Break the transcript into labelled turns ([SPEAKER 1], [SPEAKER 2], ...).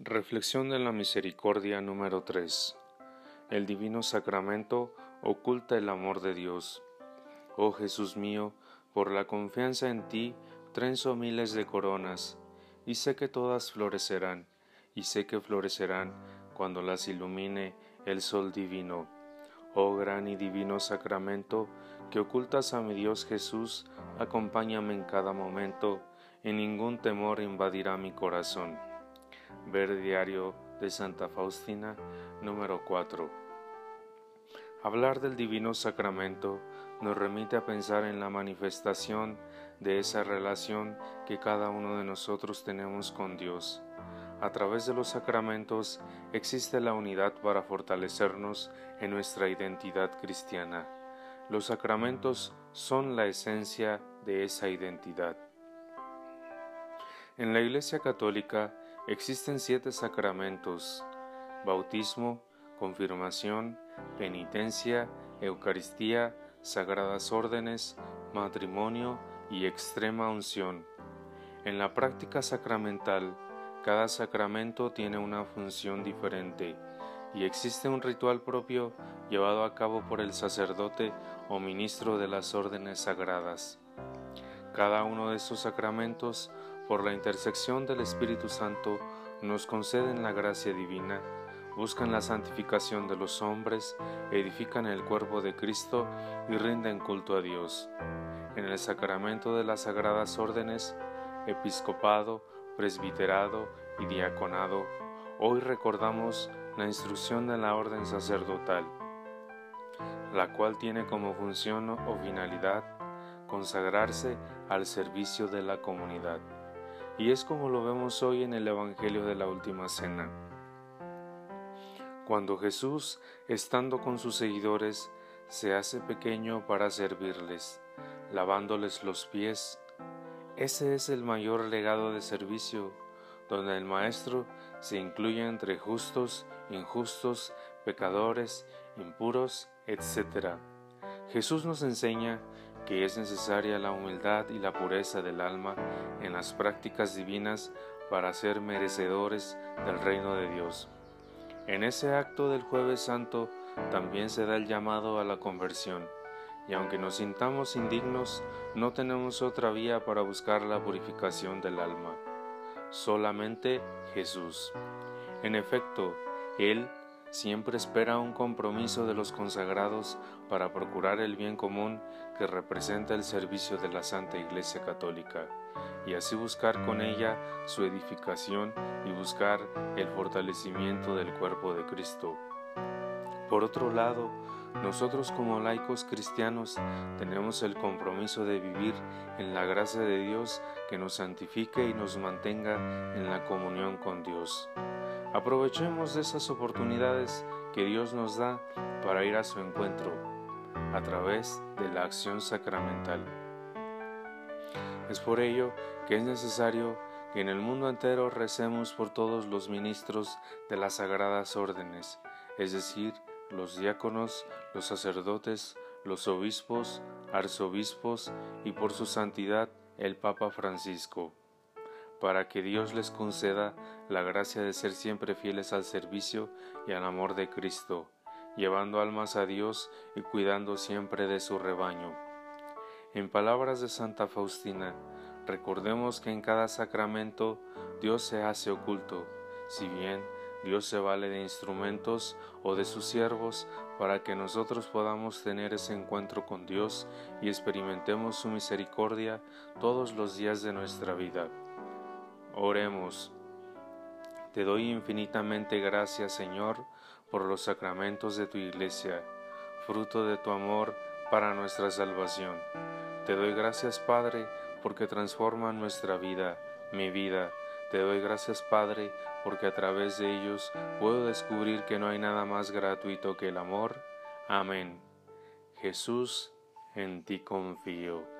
[SPEAKER 1] Reflexión de la Misericordia número 3. El Divino Sacramento oculta el amor de Dios. Oh Jesús mío, por la confianza en ti, trenzo miles de coronas, y sé que todas florecerán, y sé que florecerán cuando las ilumine el sol divino. Oh gran y divino Sacramento, que ocultas a mi Dios Jesús, acompáñame en cada momento, y ningún temor invadirá mi corazón. Ver diario de Santa Faustina número 4. Hablar del Divino Sacramento nos remite a pensar en la manifestación de esa relación que cada uno de nosotros tenemos con Dios. A través de los sacramentos existe la unidad para fortalecernos en nuestra identidad cristiana. Los sacramentos son la esencia de esa identidad. En la Iglesia Católica existen siete sacramentos, bautismo, confirmación, penitencia, Eucaristía, sagradas órdenes, matrimonio y extrema unción. En la práctica sacramental, cada sacramento tiene una función diferente y existe un ritual propio llevado a cabo por el sacerdote o ministro de las órdenes sagradas. Cada uno de estos sacramentos por la intersección del Espíritu Santo, nos conceden la gracia divina, buscan la santificación de los hombres, edifican el cuerpo de Cristo y rinden culto a Dios. En el sacramento de las sagradas órdenes, episcopado, presbiterado y diaconado, hoy recordamos la instrucción de la orden sacerdotal, la cual tiene como función o finalidad consagrarse al servicio de la comunidad y es como lo vemos hoy en el Evangelio de la Última Cena. Cuando Jesús, estando con sus seguidores, se hace pequeño para servirles, lavándoles los pies, ese es el mayor legado de servicio, donde el Maestro se incluye entre justos, injustos, pecadores, impuros, etc. Jesús nos enseña que es necesaria la humildad y la pureza del alma en las prácticas divinas para ser merecedores del reino de Dios. En ese acto del jueves santo también se da el llamado a la conversión, y aunque nos sintamos indignos, no tenemos otra vía para buscar la purificación del alma, solamente Jesús. En efecto, Él siempre espera un compromiso de los consagrados para procurar el bien común que representa el servicio de la Santa Iglesia Católica, y así buscar con ella su edificación y buscar el fortalecimiento del cuerpo de Cristo. Por otro lado, nosotros como laicos cristianos tenemos el compromiso de vivir en la gracia de Dios que nos santifique y nos mantenga en la comunión con Dios. Aprovechemos esas oportunidades que Dios nos da para ir a su encuentro a través de la acción sacramental. Es por ello que es necesario que en el mundo entero recemos por todos los ministros de las sagradas órdenes, es decir, los diáconos, los sacerdotes, los obispos, arzobispos y por su santidad el Papa Francisco para que Dios les conceda la gracia de ser siempre fieles al servicio y al amor de Cristo, llevando almas a Dios y cuidando siempre de su rebaño. En palabras de Santa Faustina, recordemos que en cada sacramento Dios se hace oculto, si bien Dios se vale de instrumentos o de sus siervos para que nosotros podamos tener ese encuentro con Dios y experimentemos su misericordia todos los días de nuestra vida. Oremos. Te doy infinitamente gracias, Señor, por los sacramentos de tu iglesia, fruto de tu amor para nuestra salvación. Te doy gracias, Padre, porque transforman nuestra vida, mi vida. Te doy gracias, Padre, porque a través de ellos puedo descubrir que no hay nada más gratuito que el amor. Amén. Jesús, en ti confío.